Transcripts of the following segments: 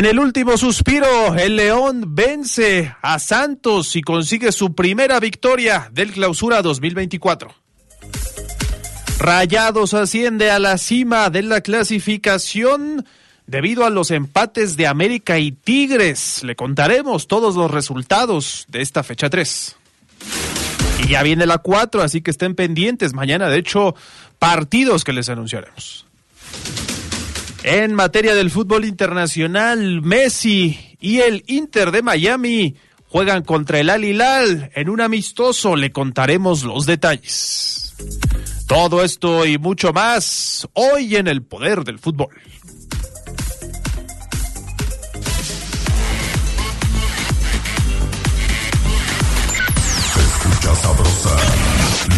En el último suspiro, el León vence a Santos y consigue su primera victoria del Clausura 2024. Rayados asciende a la cima de la clasificación debido a los empates de América y Tigres. Le contaremos todos los resultados de esta fecha 3. Y ya viene la 4, así que estén pendientes. Mañana, de hecho, partidos que les anunciaremos. En materia del fútbol internacional, Messi y el Inter de Miami juegan contra el Al Hilal en un amistoso. Le contaremos los detalles. Todo esto y mucho más hoy en el poder del fútbol. escucha sabrosa,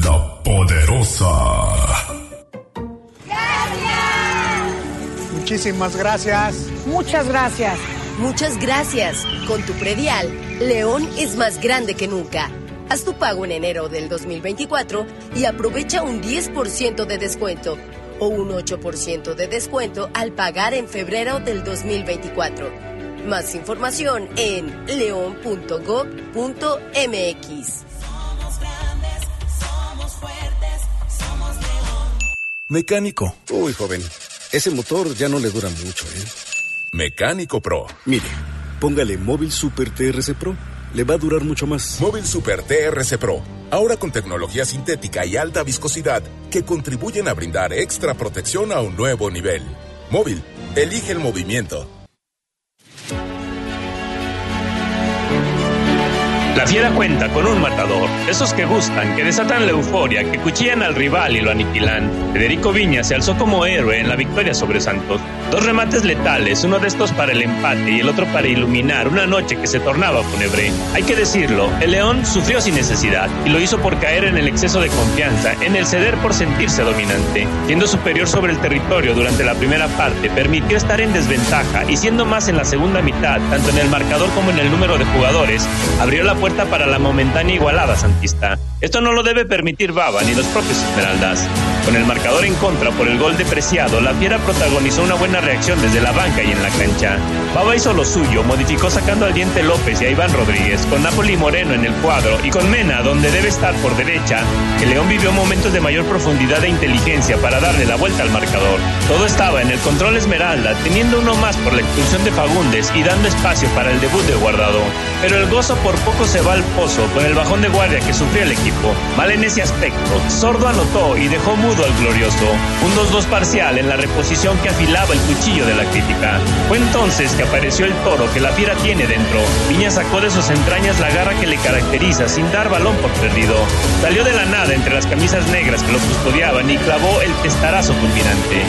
la poderosa. Muchísimas gracias. Muchas gracias. Muchas gracias. Con tu predial, León es más grande que nunca. Haz tu pago en enero del 2024 y aprovecha un 10% de descuento o un 8% de descuento al pagar en febrero del 2024. Más información en león.gov.mx. Mecánico. Uy, joven. Ese motor ya no le dura mucho, ¿eh? Mecánico Pro. Mire, póngale Móvil Super TRC Pro. Le va a durar mucho más. Móvil Super TRC Pro. Ahora con tecnología sintética y alta viscosidad que contribuyen a brindar extra protección a un nuevo nivel. Móvil, elige el movimiento. La fiera cuenta con un matador, esos que gustan, que desatan la euforia, que cuchillan al rival y lo aniquilan. Federico Viña se alzó como héroe en la victoria sobre Santos. Dos remates letales, uno de estos para el empate y el otro para iluminar una noche que se tornaba fúnebre. Hay que decirlo, el León sufrió sin necesidad y lo hizo por caer en el exceso de confianza, en el ceder por sentirse dominante. Siendo superior sobre el territorio durante la primera parte, permitió estar en desventaja y siendo más en la segunda mitad, tanto en el marcador como en el número de jugadores, abrió la puerta para la momentánea igualada santista. Esto no lo debe permitir Baba ni los propios Esmeraldas. Con el marcador en contra por el gol depreciado, la Fiera protagonizó una buena reacción desde la banca y en la cancha. Baba hizo lo suyo, modificó sacando al Diente López y a Iván Rodríguez, con Napoli Moreno en el cuadro y con Mena, donde debe estar por derecha. El León vivió momentos de mayor profundidad e inteligencia para darle la vuelta al marcador. Todo estaba en el control Esmeralda, teniendo uno más por la expulsión de Fagundes y dando espacio para el debut de Guardado. Pero el gozo por poco se al pozo con el bajón de guardia que sufrió el equipo. Mal en ese aspecto, Sordo anotó y dejó mudo al glorioso. Un 2-2 parcial en la reposición que afilaba el cuchillo de la crítica. Fue entonces que apareció el toro que la fiera tiene dentro. Viña sacó de sus entrañas la garra que le caracteriza sin dar balón por perdido. Salió de la nada entre las camisas negras que lo custodiaban y clavó el testarazo fulminante.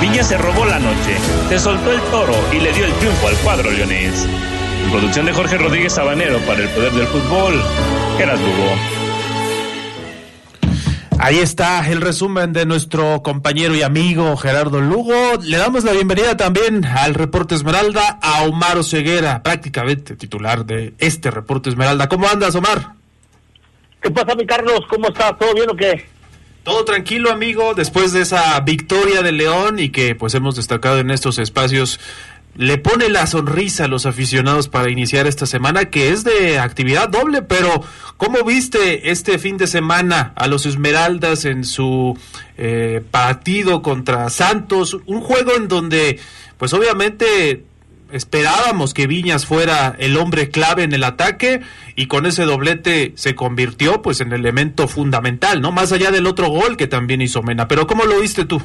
Viña se robó la noche, se soltó el toro y le dio el triunfo al cuadro leonés. En producción de Jorge Rodríguez Sabanero para el Poder del Fútbol, Geras Lugo. Ahí está el resumen de nuestro compañero y amigo Gerardo Lugo. Le damos la bienvenida también al reporte Esmeralda a Omar Ceguera, prácticamente titular de este reporte Esmeralda. ¿Cómo andas, Omar? ¿Qué pasa, mi Carlos? ¿Cómo estás? ¿Todo bien o qué? Todo tranquilo, amigo, después de esa victoria de León y que pues hemos destacado en estos espacios le pone la sonrisa a los aficionados para iniciar esta semana, que es de actividad doble, pero ¿cómo viste este fin de semana a los Esmeraldas en su eh, partido contra Santos? Un juego en donde, pues obviamente esperábamos que Viñas fuera el hombre clave en el ataque y con ese doblete se convirtió pues en elemento fundamental, ¿no? Más allá del otro gol que también hizo Mena. Pero ¿cómo lo viste tú?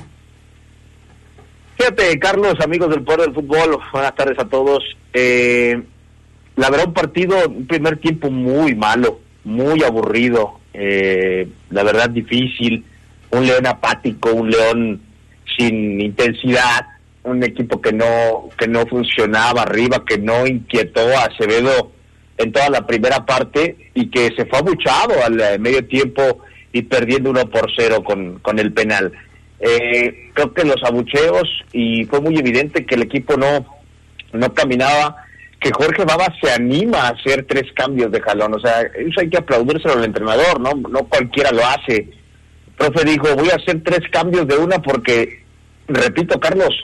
Fíjate, Carlos, amigos del Poder del Fútbol, buenas tardes a todos. Eh, la verdad, un partido, un primer tiempo muy malo, muy aburrido, eh, la verdad difícil, un león apático, un león sin intensidad, un equipo que no que no funcionaba arriba, que no inquietó a Acevedo en toda la primera parte y que se fue abuchado al eh, medio tiempo y perdiendo uno por cero con, con el penal. Eh, creo que los abucheos y fue muy evidente que el equipo no, no caminaba, que Jorge Baba se anima a hacer tres cambios de jalón, o sea, eso hay que aplaudírselo al entrenador, no, no cualquiera lo hace. Profe dijo, voy a hacer tres cambios de una porque, repito, Carlos,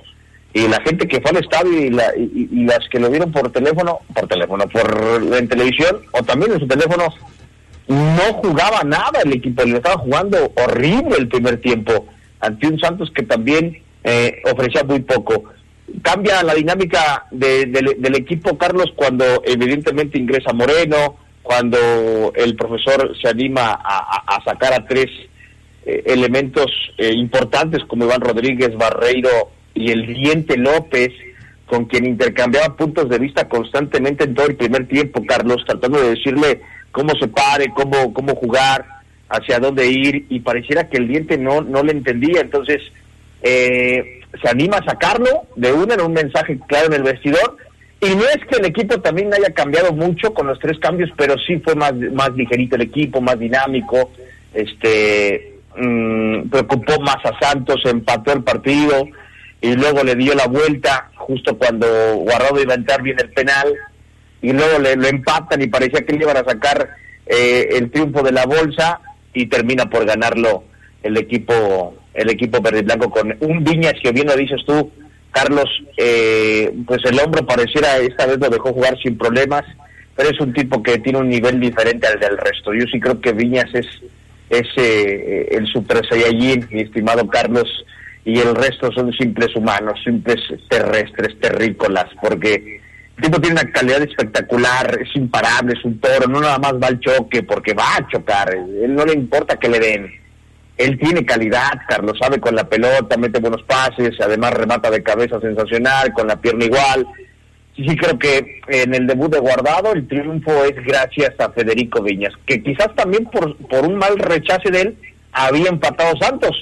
y la gente que fue al estadio y, la, y, las que lo vieron por teléfono, por teléfono, por en televisión o también en su teléfono, no jugaba nada el equipo, le estaba jugando horrible el primer tiempo ante un Santos que también eh, ofrecía muy poco. Cambia la dinámica del equipo, Carlos, cuando evidentemente ingresa Moreno, cuando el profesor se anima a, sacar a tres eh, elementos eh, importantes como Iván Rodríguez, Barreiro y el Diente López, con quien intercambiaba puntos de vista constantemente en todo el primer tiempo, Carlos, tratando de decirle cómo se pare, cómo, cómo jugar, hacia dónde ir, y pareciera que el Diente no, no le entendía, entonces eh, se anima a sacarlo de una en un mensaje claro en el vestidor, y no es que el equipo también haya cambiado mucho con los tres cambios, pero sí fue más, más ligerito el equipo, más dinámico, este mm, preocupó más a Santos, empató el partido, y luego le dio la vuelta justo cuando Guardado iba a entrar bien el penal y luego le, lo empatan y parecía que le iban a sacar eh, el triunfo de la bolsa y termina por ganarlo el equipo el equipo verde blanco con un Viñas que bien lo dices tú Carlos eh, pues el hombro pareciera esta vez lo dejó jugar sin problemas pero es un tipo que tiene un nivel diferente al del resto. Yo sí creo que Viñas es es eh, el super saiyajin mi estimado Carlos y el resto son simples humanos, simples terrestres, terrícolas, porque el tipo tiene una calidad espectacular, es imparable, es un toro, no nada más va al choque porque va a chocar, él no le importa que le den. Él tiene calidad, Carlos, sabe con la pelota, mete buenos pases, además remata de cabeza sensacional, con la pierna igual. Sí, sí, creo que en el debut de Guardado el triunfo es gracias a Federico Viñas, que quizás también por, por un mal rechace de él había empatado Santos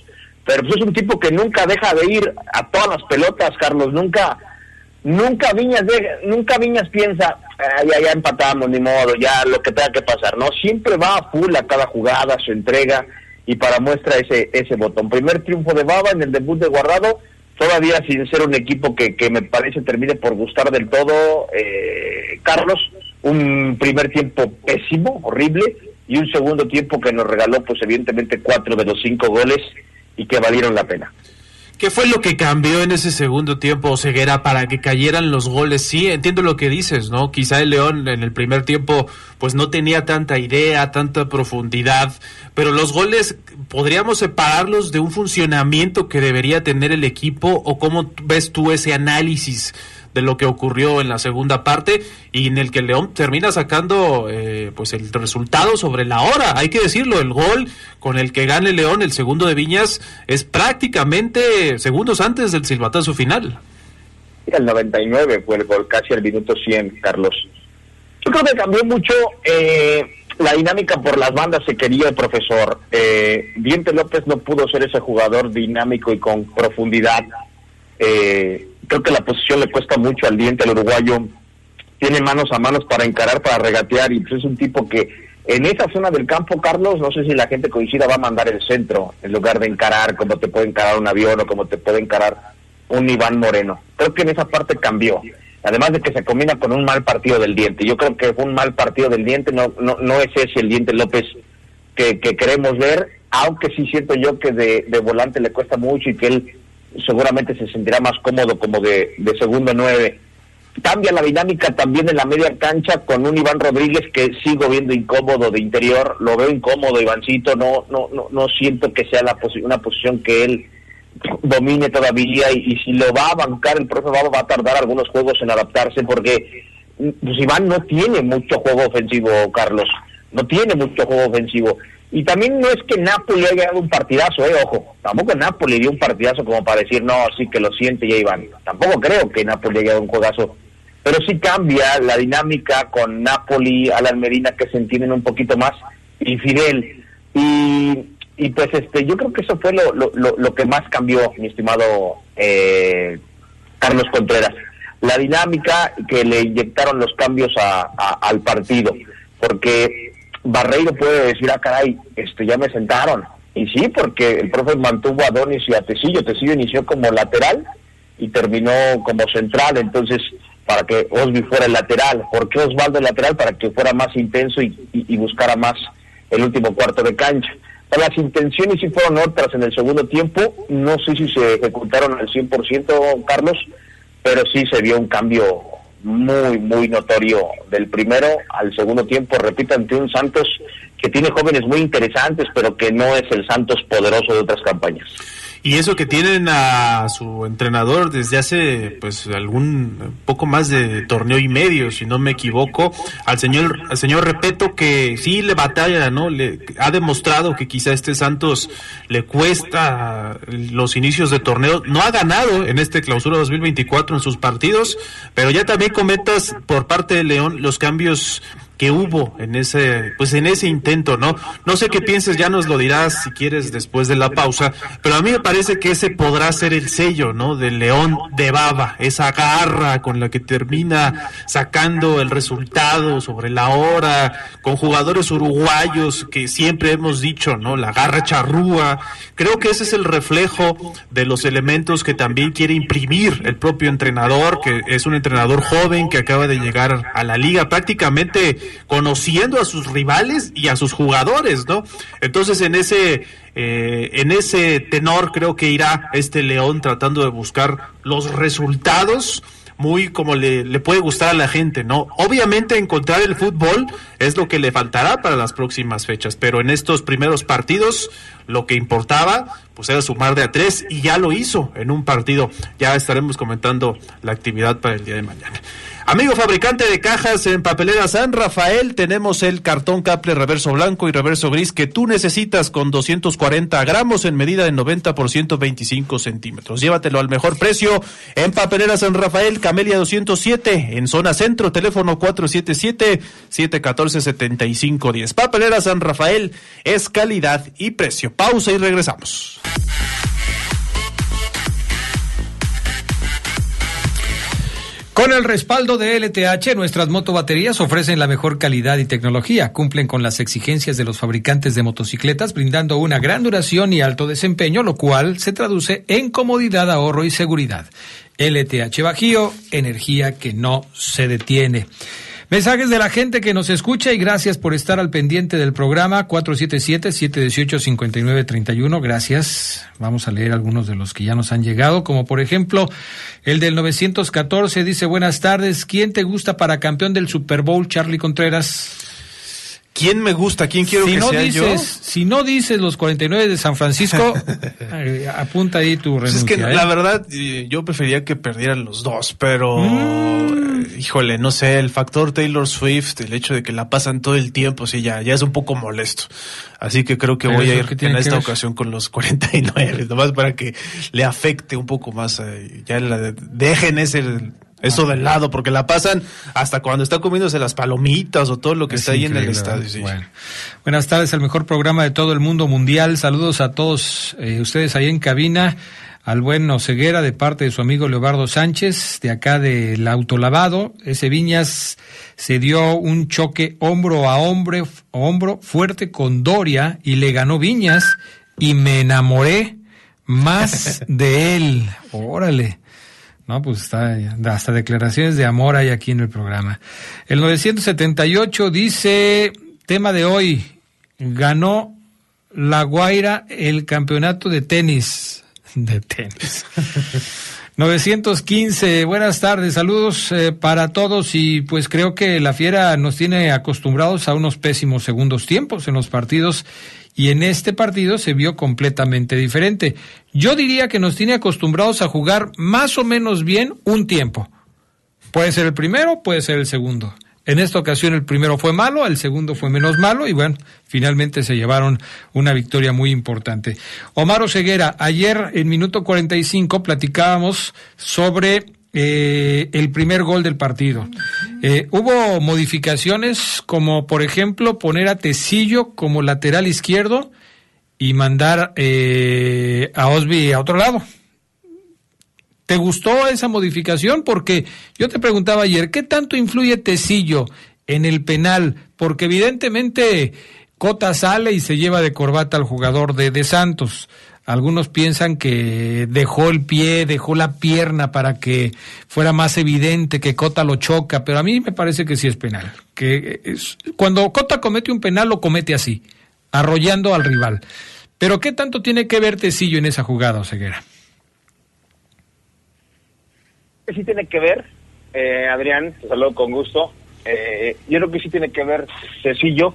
pero pues es un tipo que nunca deja de ir a todas las pelotas, Carlos, nunca nunca Viñas nunca Viñas piensa, ya ya empatamos, ni modo, ya lo que tenga que pasar, no, siempre va a full a cada jugada, su entrega y para muestra ese ese botón. Primer triunfo de Baba en el debut de Guardado, todavía sin ser un equipo que, que me parece termine por gustar del todo, eh, Carlos, un primer tiempo pésimo, horrible, y un segundo tiempo que nos regaló pues evidentemente cuatro de los cinco goles y que valieron la pena. ¿Qué fue lo que cambió en ese segundo tiempo, Ceguera, para que cayeran los goles? Sí, entiendo lo que dices, ¿no? Quizá el León en el primer tiempo pues no tenía tanta idea, tanta profundidad, pero los goles, ¿podríamos separarlos de un funcionamiento que debería tener el equipo o cómo ves tú ese análisis de lo que ocurrió en la segunda parte y en el que León termina sacando eh, pues el resultado sobre la hora. Hay que decirlo, el gol con el que gane León, el segundo de Viñas, es prácticamente segundos antes del silbatazo final. El 99 fue el gol, casi al minuto 100, Carlos. Yo creo que cambió mucho eh, la dinámica por las bandas se quería el profesor. Eh, Diente López no pudo ser ese jugador dinámico y con profundidad. Eh, creo que la posición le cuesta mucho al diente al uruguayo. Tiene manos a manos para encarar, para regatear, y pues es un tipo que en esa zona del campo, Carlos, no sé si la gente coincida, va a mandar el centro en lugar de encarar como te puede encarar un avión o como te puede encarar un Iván Moreno. Creo que en esa parte cambió. Además de que se combina con un mal partido del diente. Yo creo que fue un mal partido del diente, no, no, no es ese el diente López que, que queremos ver, aunque sí siento yo que de, de volante le cuesta mucho y que él seguramente se sentirá más cómodo como de, de segundo nueve. Cambia la dinámica también en la media cancha con un Iván Rodríguez que sigo viendo incómodo de interior, lo veo incómodo Ivancito, no no no no siento que sea la una posición que él domine todavía y, si lo va a bancar el profe va, va a tardar algunos juegos en adaptarse porque pues Iván no tiene mucho juego ofensivo, Carlos, no tiene mucho juego ofensivo y también no es que Napoli haya dado un partidazo, eh, ojo, tampoco Napoli dio un partidazo como para decir, no, sí que lo siente ya Iván. Tampoco creo que Napoli haya dado un juegazo, pero sí cambia la dinámica con Napoli, Alan Medina, que se entienden un poquito más, y Fidel. Y, y pues este yo creo que eso fue lo, lo, lo, que más cambió, mi estimado eh, Carlos Contreras. la dinámica que le inyectaron los cambios al partido, porque Barreiro puede decir, ah, caray, este, ya me sentaron. Y sí, porque el profe mantuvo a Donis y a Tecillo. Tecillo inició como lateral y terminó como central, entonces, para que Osby fuera el lateral. ¿Por qué Osvaldo el lateral? Para que fuera más intenso y, buscara más el último cuarto de cancha. Las intenciones sí fueron otras en el segundo tiempo. No sé si se ejecutaron al 100%, Carlos, pero sí se vio un cambio muy, muy notorio del primero al segundo tiempo, repito, ante un Santos que tiene jóvenes muy interesantes, pero que no es el Santos poderoso de otras campañas. Y eso que tienen a su entrenador desde hace pues algún poco más de torneo y medio, si no me equivoco, al señor al señor Repeto que sí le batalla, ¿no? Le ha demostrado que quizá este Santos le cuesta los inicios de torneo, no ha ganado en este clausura 2024 en sus partidos, pero ya también cometas por parte de León los cambios que hubo en ese pues en ese intento, ¿no? No sé qué pienses, ya nos lo dirás si quieres después de la pausa, pero a mí me parece que ese podrá ser el sello, ¿no? Del León de Baba, esa garra con la que termina sacando el resultado sobre la hora, con jugadores uruguayos que siempre hemos dicho, ¿no? La garra charrúa. Creo que ese es el reflejo de los elementos que también quiere imprimir el propio entrenador, que es un entrenador joven que acaba de llegar a la liga prácticamente conociendo a sus rivales y a sus jugadores, ¿no? Entonces en ese eh, en ese tenor creo que irá este León tratando de buscar los resultados muy como le, le, puede gustar a la gente, ¿no? Obviamente encontrar el fútbol es lo que le faltará para las próximas fechas, pero en estos primeros partidos lo que importaba pues era sumar de a tres y ya lo hizo en un partido. Ya estaremos comentando la actividad para el día de mañana. Amigo fabricante de cajas en papelera San Rafael, tenemos el cartón Caple reverso blanco y reverso gris que tú necesitas con 240 gramos en medida de 90 por 125 centímetros. Llévatelo al mejor precio en papelera San Rafael, Camelia 207, en zona centro, teléfono 477-714-7510. Papelera San Rafael es calidad y precio. Pausa y regresamos. Con el respaldo de LTH, nuestras motobaterías ofrecen la mejor calidad y tecnología, cumplen con las exigencias de los fabricantes de motocicletas, brindando una gran duración y alto desempeño, lo cual se traduce en comodidad, ahorro y seguridad. LTH Bajío, energía que no se detiene. Mensajes de la gente que nos escucha y gracias por estar al pendiente del programa 477-718-5931. Gracias. Vamos a leer algunos de los que ya nos han llegado, como por ejemplo el del 914 dice buenas tardes. ¿Quién te gusta para campeón del Super Bowl, Charlie Contreras? ¿Quién me gusta? ¿Quién quiero que sea yo? Si no dices los 49 de San Francisco, eh, apunta ahí tu renuncia. Pues es que la ¿eh? verdad, eh, yo prefería que perdieran los dos, pero mm. híjole, no sé, el factor Taylor Swift, el hecho de que la pasan todo el tiempo, sí, ya, ya es un poco molesto. Así que creo que voy a ir en esta ocasión con los 49, nomás para que le afecte un poco más. ya la, dejen ese eso del lado, porque la pasan hasta cuando está comiéndose las palomitas o todo lo que está ahí en el estadio. Buenas tardes, el mejor programa de todo el mundo mundial. Saludos a todos eh, ustedes ahí en cabina. Al buen Ceguera de parte de su amigo Leobardo Sánchez, de acá del autolavado. Ese Viñas se dio un choque hombro a hombro, hombro fuerte con Doria y le ganó Viñas y me enamoré más de él. Órale. ¿No? Pues está, hasta declaraciones de amor hay aquí en el programa. El 978 dice, tema de hoy, ganó La Guaira el campeonato de tenis. De tenis. 915, buenas tardes, saludos eh, para todos y pues creo que la fiera nos tiene acostumbrados a unos pésimos segundos tiempos en los partidos y en este partido se vio completamente diferente. Yo diría que nos tiene acostumbrados a jugar más o menos bien un tiempo. Puede ser el primero, puede ser el segundo. En esta ocasión el primero fue malo, el segundo fue menos malo y bueno, finalmente se llevaron una victoria muy importante. Omar Ceguera, ayer en minuto 45 platicábamos sobre eh, el primer gol del partido. Eh, hubo modificaciones como por ejemplo poner a Tecillo como lateral izquierdo y mandar eh, a Osby a otro lado. ¿Te gustó esa modificación? Porque yo te preguntaba ayer, ¿qué tanto influye Tecillo en el penal? Porque evidentemente Cota sale y se lleva de corbata al jugador de, de Santos. Algunos piensan que dejó el pie, dejó la pierna para que fuera más evidente que Cota lo choca, pero a mí me parece que sí es penal. Que es, cuando Cota comete un penal lo comete así, arrollando al rival. Pero ¿qué tanto tiene que ver Tecillo en esa jugada, Oseguera? sí tiene que ver, eh, Adrián, saludo con gusto. Eh, yo creo que sí tiene que ver Tecillo,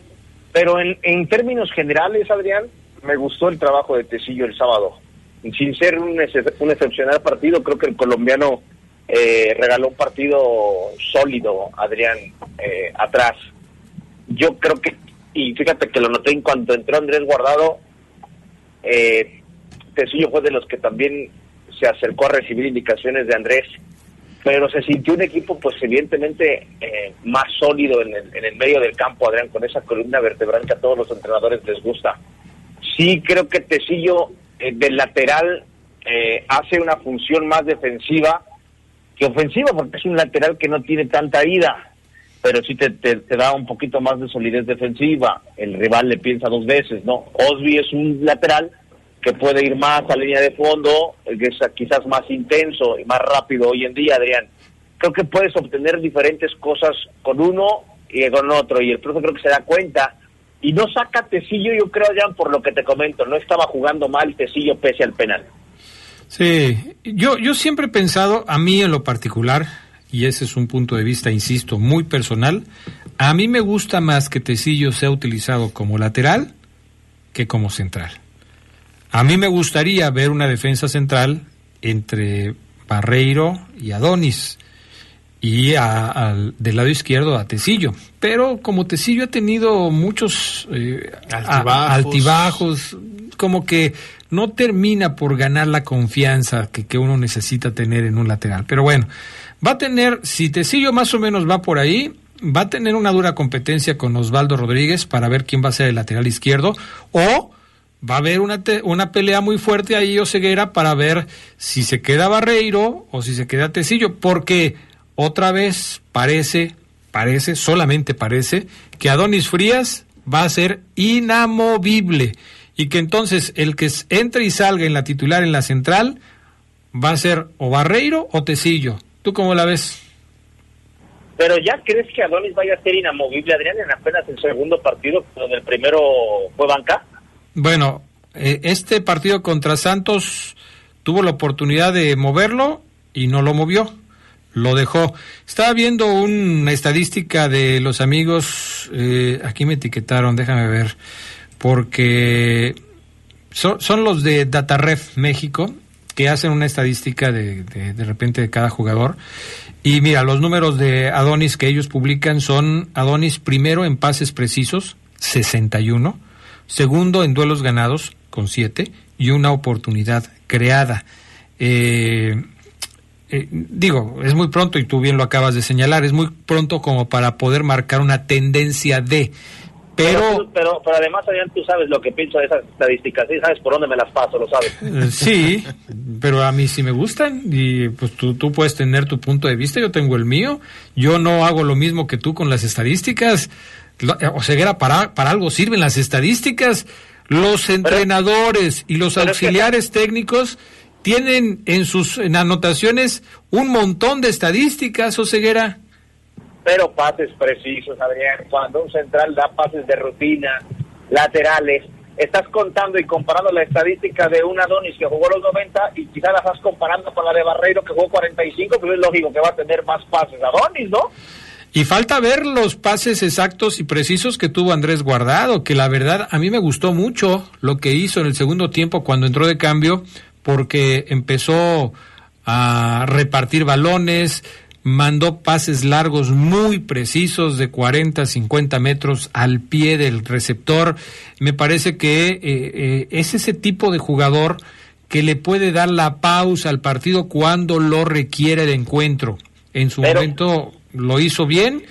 pero en, en términos generales, Adrián, me gustó el trabajo de Tecillo el sábado. Sin ser un, excepcional partido, creo que el colombiano eh, regaló un partido sólido, Adrián, eh, atrás. Yo creo que, y fíjate que lo noté en cuanto entró Andrés Guardado, eh, Tecillo fue de los que también se acercó a recibir indicaciones de Andrés pero se sintió un equipo pues evidentemente eh, más sólido en el, en el, medio del campo, Adrián, con esa columna vertebral que a todos los entrenadores les gusta. Sí creo que Tecillo eh, del lateral eh, hace una función más defensiva que ofensiva, porque es un lateral que no tiene tanta ida, pero sí te, te, da un poquito más de solidez defensiva. El rival le piensa dos veces, ¿no? Osby es un lateral que puede ir más a línea de fondo, que es quizás más intenso y más rápido hoy en día, Adrián. Creo que puedes obtener diferentes cosas con uno y con otro, y el profe creo que se da cuenta. Y no saca Tecillo, yo creo, Adrián, por lo que te comento, no estaba jugando mal Tecillo pese al penal. Sí, yo, yo siempre he pensado, a mí en lo particular, y ese es un punto de vista, insisto, muy personal, a mí me gusta más que Tecillo sea utilizado como lateral que como central. A mí me gustaría ver una defensa central entre Barreiro y Adonis y a, a, del lado izquierdo a Tecillo. Pero como Tecillo ha tenido muchos eh, altibajos. altibajos. como que no termina por ganar la confianza que, que, uno necesita tener en un lateral. Pero bueno, va a tener, si Tecillo más o menos va por ahí, va a tener una dura competencia con Osvaldo Rodríguez para ver quién va a ser el lateral izquierdo o va a haber una, te, una pelea muy fuerte ahí Oseguera para ver si se queda Barreiro o si se queda Tecillo, porque otra vez parece, parece, solamente parece, que Adonis Frías va a ser inamovible y que entonces el que entre y salga en la titular en la central va a ser o Barreiro o Tecillo. ¿Tú cómo la ves? Pero ya crees que Adonis vaya a ser inamovible, Adrián, en apenas el segundo partido, donde el primero fue banca. Bueno, eh, este partido contra Santos tuvo la oportunidad de moverlo y no lo movió, lo dejó. Estaba viendo una estadística de los amigos, eh, aquí me etiquetaron, déjame ver, porque son, los de DataRef México, que hacen una estadística de, de, de repente de cada jugador. Y mira, los números de Adonis que ellos publican son Adonis primero en pases precisos, 61 segundo en duelos ganados con siete y una oportunidad creada. Eh, eh, digo, es muy pronto y tú bien lo acabas de señalar, es muy pronto como para poder marcar una tendencia de... Pero, pero, pero, pero además, Adrián, tú sabes lo que pienso de esas estadísticas, ¿sí? sabes por dónde me las paso, lo sabes. Eh, sí, pero a mí sí me gustan y pues tú, tú puedes tener tu punto de vista, yo tengo el mío, yo no hago lo mismo que tú con las estadísticas, o sea, para, para algo sirven las estadísticas. Los entrenadores y los auxiliares técnicos tienen en sus en anotaciones un montón de estadísticas, o ceguera. Pero pases precisos, Adrián. Cuando un central da pases de rutina, laterales, estás contando y comparando la estadística de un Adonis que jugó los 90 y quizás la estás comparando con la de Barreiro que jugó 45, pero es lógico que va a tener más pases Adonis, ¿no? Y falta ver los pases exactos y precisos que tuvo Andrés Guardado, que la verdad a mí me gustó mucho lo que hizo en el segundo tiempo cuando entró de cambio, porque empezó a repartir balones, mandó pases largos muy precisos de 40, 50 metros al pie del receptor. Me parece que eh, eh, es ese tipo de jugador que le puede dar la pausa al partido cuando lo requiere de encuentro. En su Pero... momento lo hizo bien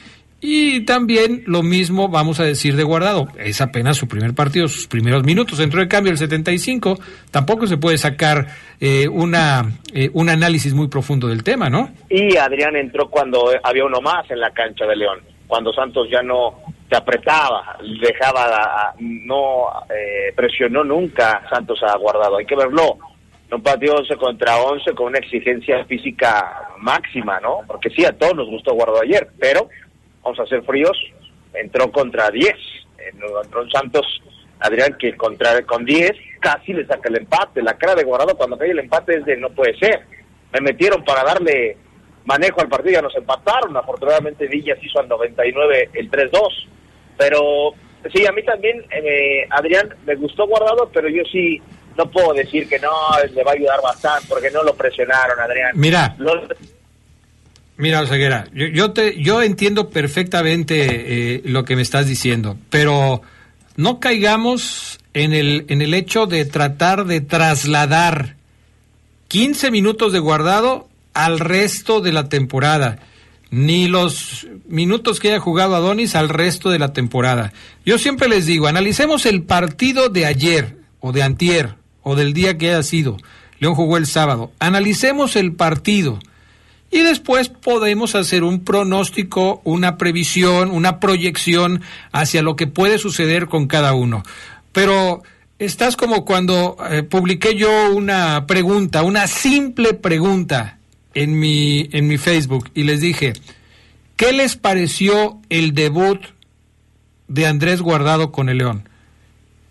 Y también lo mismo vamos a decir de Guardado. Es apenas su primer partido, sus primeros minutos. Entró en cambio el 75. Tampoco se puede sacar eh, una, eh, un análisis muy profundo del tema, ¿no? Y Adrián entró cuando había uno más en la cancha de León. Cuando Santos ya no se apretaba, dejaba, no eh, presionó nunca Santos a Guardado. Hay que verlo. Un partido 11 contra 11 con una exigencia física máxima, ¿no? Porque sí, a todos nos gustó Guardado ayer, pero vamos a ser fríos, entró contra 10. Entró Santos, Adrián, que contra, con 10 casi le saca el empate. La cara de Guardado cuando cae el empate es de no puede ser. Me metieron para darle manejo al partido, ya nos empataron. Afortunadamente Villas hizo al 99 el 3-2. Pero sí, a mí también, eh, Adrián, me gustó Guardado, pero yo sí no puedo decir que no, le va a ayudar bastante, porque no lo presionaron, Adrián. Mira. Mira, Oseguera, yo, yo, te, yo entiendo perfectamente eh, lo que me estás diciendo, pero no caigamos en el, en el hecho de tratar de trasladar 15 minutos de guardado al resto de la temporada, ni los minutos que haya jugado Adonis al resto de la temporada. Yo siempre les digo, analicemos el partido de ayer o de antier o del día que haya sido. León jugó el sábado. Analicemos el partido y después podemos hacer un pronóstico, una previsión, una proyección hacia lo que puede suceder con cada uno. Pero estás como cuando eh, publiqué yo una pregunta, una simple pregunta en mi, en mi Facebook y les dije, ¿qué les pareció el debut de Andrés Guardado con el León?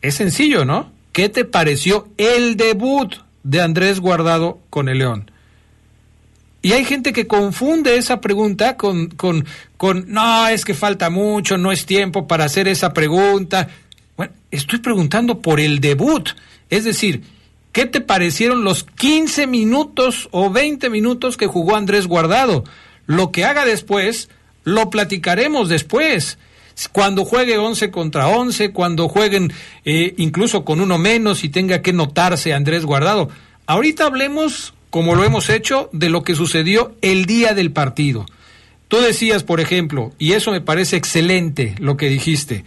Es sencillo, ¿no? ¿Qué te pareció el debut de Andrés Guardado con el León? Y hay gente que confunde esa pregunta con, con, con, no, es que falta mucho, no es tiempo para hacer esa pregunta. Bueno, estoy preguntando por el debut. Es decir, ¿qué te parecieron los 15 minutos o 20 minutos que jugó Andrés Guardado? Lo que haga después, lo platicaremos después. Cuando juegue 11 contra 11, cuando jueguen eh, incluso con uno menos y tenga que notarse Andrés Guardado. Ahorita hablemos como lo hemos hecho, de lo que sucedió el día del partido. Tú decías, por ejemplo, y eso me parece excelente lo que dijiste,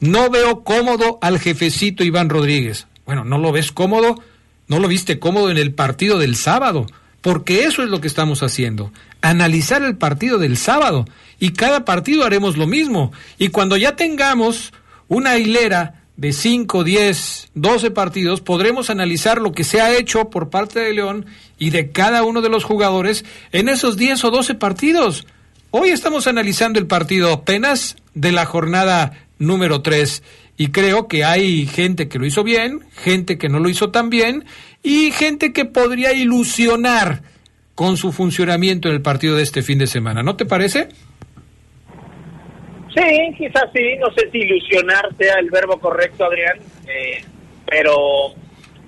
no veo cómodo al jefecito Iván Rodríguez. Bueno, ¿no lo ves cómodo? ¿No lo viste cómodo en el partido del sábado? Porque eso es lo que estamos haciendo, analizar el partido del sábado. Y cada partido haremos lo mismo. Y cuando ya tengamos una hilera de 5, 10, 12 partidos, podremos analizar lo que se ha hecho por parte de León y de cada uno de los jugadores en esos 10 o 12 partidos. Hoy estamos analizando el partido apenas de la jornada número 3 y creo que hay gente que lo hizo bien, gente que no lo hizo tan bien y gente que podría ilusionar con su funcionamiento en el partido de este fin de semana. ¿No te parece? Sí, quizás sí, no sé si ilusionar sea el verbo correcto, Adrián, eh, pero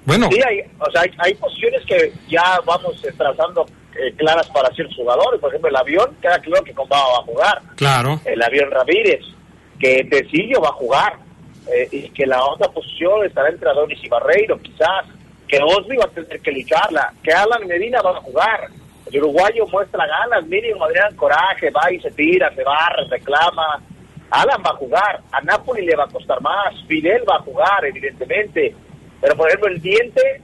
bueno. sí, hay, o sea, hay, posiciones que ya vamos trazando eh, claras para ciertos jugadores, por ejemplo, el avión, queda claro que Combaba va a jugar. Claro. El avión Ramírez, que Tecillo va a jugar, eh, y que la otra posición estará entre Adonis y Barreiro, quizás, que Osby va a tener que lucharla, que Alan Medina va a jugar. El uruguayo muestra ganas, Miriam Adrián coraje, va y se tira, se barra, reclama, Alan va a jugar, a Napoli le va a costar más, Fidel va a jugar, evidentemente, pero por ejemplo el diente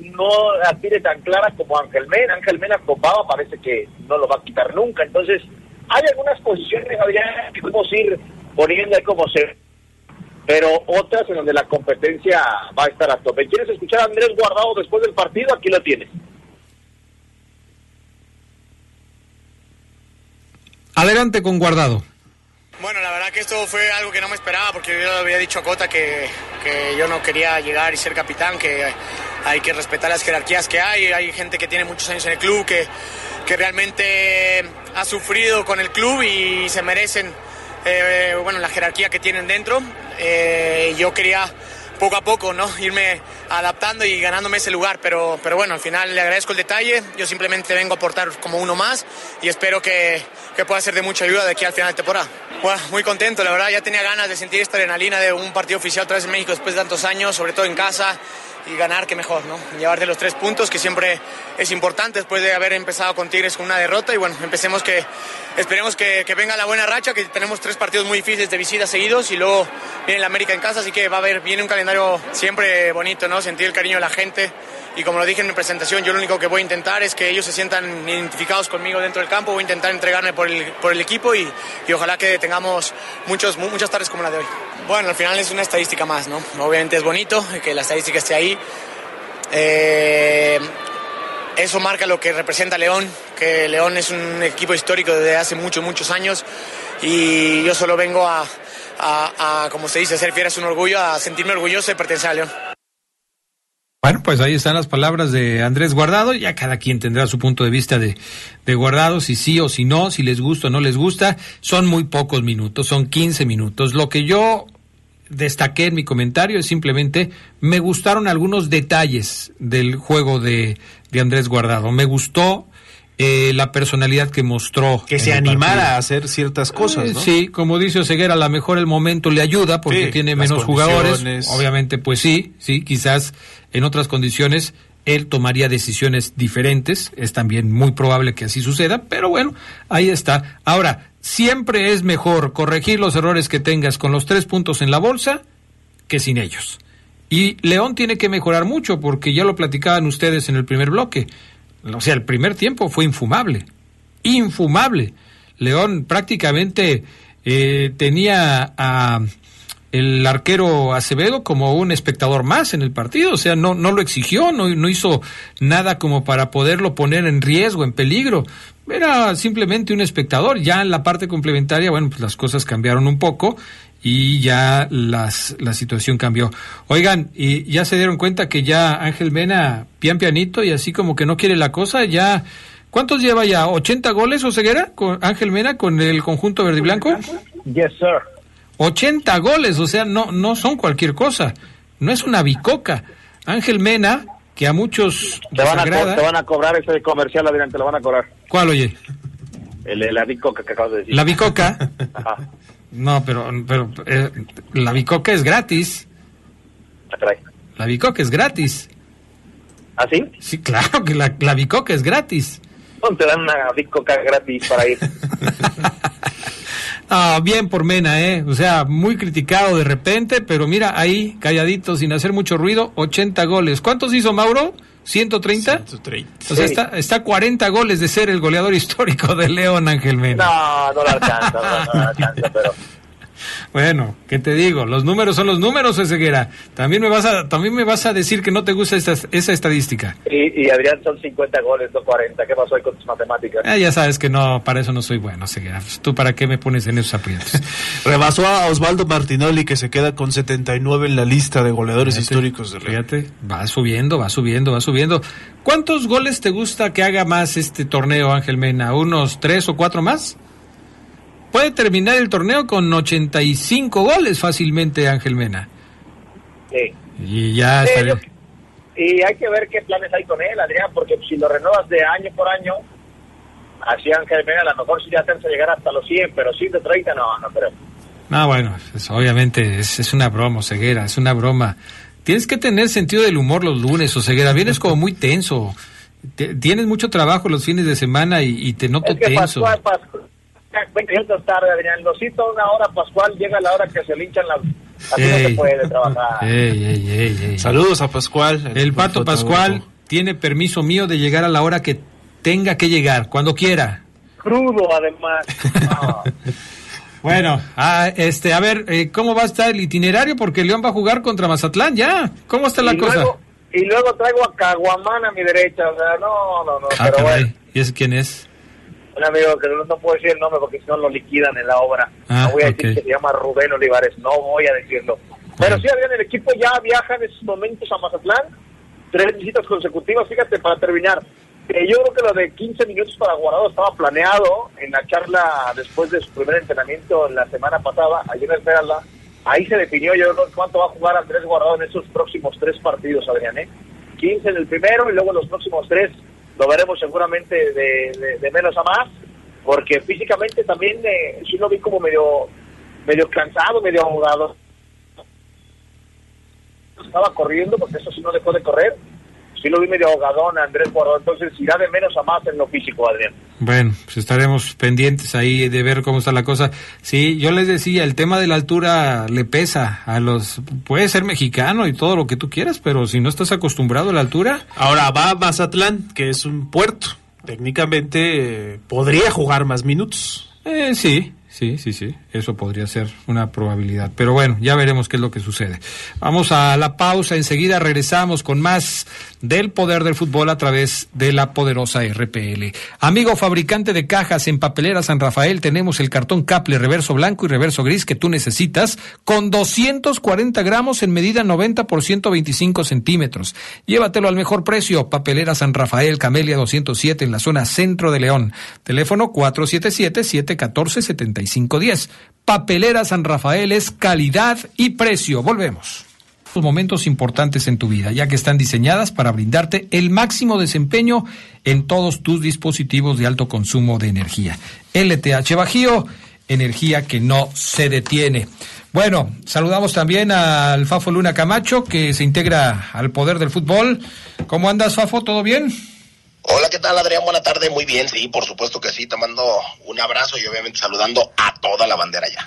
no la tiene tan clara como Ángel Mena, Ángel Mena con parece que no lo va a quitar nunca, entonces hay algunas posiciones que podemos ir poniendo ahí como se pero otras en donde la competencia va a estar a tope. ¿Quieres escuchar a Andrés Guardado después del partido? Aquí lo tienes. Adelante con Guardado. Bueno, la verdad que esto fue algo que no me esperaba porque yo había dicho a Cota que, que, yo no quería llegar y ser capitán, que hay que respetar las jerarquías que hay. Hay gente que tiene muchos años en el club, que, que realmente ha sufrido con el club y se merecen eh, bueno, la jerarquía que tienen dentro. Eh, yo quería poco a poco, ¿no? Irme adaptando y ganándome ese lugar, pero, pero bueno, al final le agradezco el detalle, yo simplemente vengo a aportar como uno más y espero que, que pueda ser de mucha ayuda de aquí al final de temporada. Bueno, muy contento, la verdad ya tenía ganas de sentir esta adrenalina de un partido oficial otra vez en México después de tantos años, sobre todo en casa y ganar, que mejor, ¿no? Llevar de los tres puntos, que siempre es importante después de haber empezado con Tigres con una derrota y bueno, empecemos que esperemos que, que, venga la buena racha, que tenemos tres partidos muy difíciles de visita seguidos y luego viene la América en casa, así que va a haber, viene un calendario siempre bonito, ¿no? Sentir el cariño de la gente y como lo dije en mi presentación, yo lo único que voy a intentar es que ellos se sientan identificados conmigo dentro del campo, voy a intentar entregarme por el, por el equipo y, y ojalá que tengamos muchos, muchas tardes como la de hoy. Bueno, al final es una estadística más, ¿no? Obviamente es bonito que la estadística esté ahí. Eh, eso marca lo que representa León, que León es un equipo histórico desde hace muchos, muchos años y yo solo vengo a, a, a como se dice, ser fiel es un orgullo, a sentirme orgulloso de pertenecer a León. Bueno, pues ahí están las palabras de Andrés Guardado. Ya cada quien tendrá su punto de vista de, de, Guardado, si sí o si no, si les gusta o no les gusta. Son muy pocos minutos, son 15 minutos. Lo que yo destaqué en mi comentario es simplemente me gustaron algunos detalles del juego de, de Andrés Guardado. Me gustó eh, la personalidad que mostró. Que se animara a hacer ciertas cosas, ¿no? Sí, como dice Oseguera, a lo mejor el momento le ayuda porque sí, tiene menos jugadores. Obviamente, pues sí, sí, quizás en otras condiciones él tomaría decisiones diferentes. Es también muy probable que así suceda, pero bueno, ahí está. Ahora, siempre es mejor corregir los errores que tengas con los tres puntos en la bolsa que sin ellos. Y León tiene que mejorar mucho porque ya lo platicaban ustedes en el primer bloque. O sea, el primer tiempo fue infumable. Infumable. León prácticamente eh, tenía a el arquero Acevedo como un espectador más en el partido, o sea, no, no lo exigió, no, no hizo nada como para poderlo poner en riesgo, en peligro, era simplemente un espectador, ya en la parte complementaria, bueno, pues las cosas cambiaron un poco y ya las, la situación cambió. Oigan, y ya se dieron cuenta que ya Ángel Mena, pian pianito y así como que no quiere la cosa, ya... ¿Cuántos lleva ya? ¿80 goles o ceguera con Ángel Mena con el conjunto verde y blanco? Yes, sir. 80 goles, o sea, no, no son cualquier cosa. No es una bicoca. Ángel Mena, que a muchos te van, a, te van a cobrar ese comercial, Adrián, te lo van a cobrar. ¿Cuál, oye? El, la bicoca que acabas de decir. ¿La bicoca? Ajá. No, pero, pero eh, la bicoca es gratis. La bicoca es gratis. ¿Ah, sí? Sí, claro que la, la bicoca es gratis. ¿Dónde te dan una bicoca gratis para ir? Ah, bien por Mena, ¿eh? O sea, muy criticado de repente, pero mira, ahí, calladito, sin hacer mucho ruido, 80 goles. ¿Cuántos hizo Mauro? ¿130? 130. O sea, está, está a 40 goles de ser el goleador histórico de León Ángel Mena. No, no lo alcanza, no, no lo alcanza, pero... Bueno, ¿qué te digo? Los números son los números, Ceguera. También me vas a, también me vas a decir que no te gusta esta, esa estadística. Y, y, Adrián son 50 goles, no 40. ¿Qué pasó ahí con tus matemáticas? Ah, ya sabes que no, para eso no soy bueno, Ceguera. ¿Tú para qué me pones en esos aprietos? Rebasó a Osvaldo Martinoli, que se queda con 79 en la lista de goleadores fíjate, históricos de León. Fíjate, va subiendo, va subiendo, va subiendo. ¿Cuántos goles te gusta que haga más este torneo, Ángel Mena? ¿Unos tres o cuatro más? Puede terminar el torneo con 85 goles fácilmente Ángel Mena. Sí. Y ya sí, yo, y hay que ver qué planes hay con él, Adrián, porque si lo renuevas de año por año, así Ángel Mena a lo mejor sí ya te llegar hasta los 100, pero 130 no, no creo. No, bueno, es, obviamente es, es, una broma, Ceguera, es una broma. Tienes que tener sentido del humor los lunes, o Ceguera, vienes como muy tenso. Te, tienes mucho trabajo los fines de semana y, y te noto es que tenso. Pascual, Pascual, 20 minutos tarde, Adrián. Lo cito una hora, Pascual. Llega la hora que se linchan las. Así ey, no se puede trabajar. Ey, ey, Saludos a Pascual. El, el pato Pascual tiene permiso mío de llegar a la hora que tenga que llegar, cuando quiera. Crudo, además. No. Bueno, ah, este, a ver, eh, ¿cómo va a estar el itinerario? Porque León va a jugar contra Mazatlán, ya. ¿Cómo está la y cosa? Luego, y luego traigo a Caguamán a mi derecha, o sea, no, no, no. Ah, pero caray. bueno, ¿Y ese quién es? Un amigo que no, no puedo decir el nombre porque si no lo liquidan en la obra. Ah, no voy a decir que se llama Rubén Olivares, no voy a decirlo. Pero sí, Adrián, el equipo ya viaja en estos momentos a Mazatlán, tres visitas consecutivas, fíjate, para terminar. Eh, yo creo que lo de 15 minutos para Guardado estaba planeado en la charla después de su primer entrenamiento la semana pasada, ayer en el Peralta. Ahí se definió yo creo cuánto va a jugar Andrés Guardado en esos próximos tres partidos, Adrián. ¿eh? 15 en el primero y luego los próximos tres lo veremos seguramente de, de, menos a más, porque físicamente también eh, sí lo vi como medio, medio cansado, medio ahogado. Estaba corriendo, porque eso sí no dejó de correr. Sí lo vi medio ahogadón Andrés Guardado, entonces irá de menos a más en lo físico, Adrián. Bueno, pues estaremos pendientes ahí de ver cómo está la cosa. Sí, yo les decía, el tema de la altura le pesa a los... Puede ser mexicano y todo lo que tú quieras, pero si no estás acostumbrado a la altura... Ahora va a Mazatlán, que es un puerto. Técnicamente eh, podría jugar más minutos. Eh, sí, Sí, sí, sí, eso podría ser una probabilidad. Pero bueno, ya veremos qué es lo que sucede. Vamos a la pausa, enseguida regresamos con más del poder del fútbol a través de la poderosa RPL. Amigo fabricante de cajas en papelera San Rafael, tenemos el cartón Caple reverso blanco y reverso gris que tú necesitas con 240 gramos en medida 90 por 125 centímetros. Llévatelo al mejor precio. Papelera San Rafael, Camelia 207 en la zona centro de León. Teléfono 477 714 75 510. Papelera San Rafael es calidad y precio. Volvemos. Los momentos importantes en tu vida, ya que están diseñadas para brindarte el máximo desempeño en todos tus dispositivos de alto consumo de energía. LTH Bajío, energía que no se detiene. Bueno, saludamos también al Fafo Luna Camacho, que se integra al poder del fútbol. ¿Cómo andas, Fafo? ¿Todo bien? Hola, ¿qué tal Adrián? Buena tarde, muy bien, sí, por supuesto que sí, te mando un abrazo y obviamente saludando a toda la bandera ya.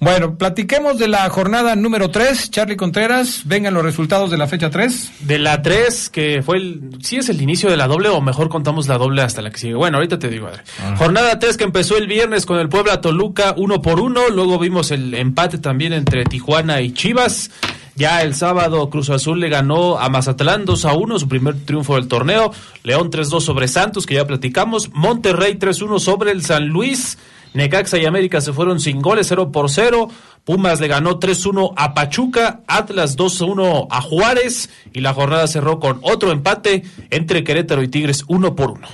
Bueno, platiquemos de la jornada número 3, Charlie Contreras, vengan los resultados de la fecha 3. De la 3, que fue el, sí es el inicio de la doble o mejor contamos la doble hasta la que sigue. Bueno, ahorita te digo, Adrián. Ah. Jornada 3 que empezó el viernes con el Puebla Toluca uno por uno, luego vimos el empate también entre Tijuana y Chivas. Ya el sábado Cruz Azul le ganó a Mazatlán 2 a 1, su primer triunfo del torneo. León 3-2 sobre Santos, que ya platicamos. Monterrey 3-1 sobre el San Luis. Necaxa y América se fueron sin goles 0 por 0. Pumas le ganó 3-1 a Pachuca, Atlas 2-1 a Juárez y la jornada cerró con otro empate entre Querétaro y Tigres 1 por 1.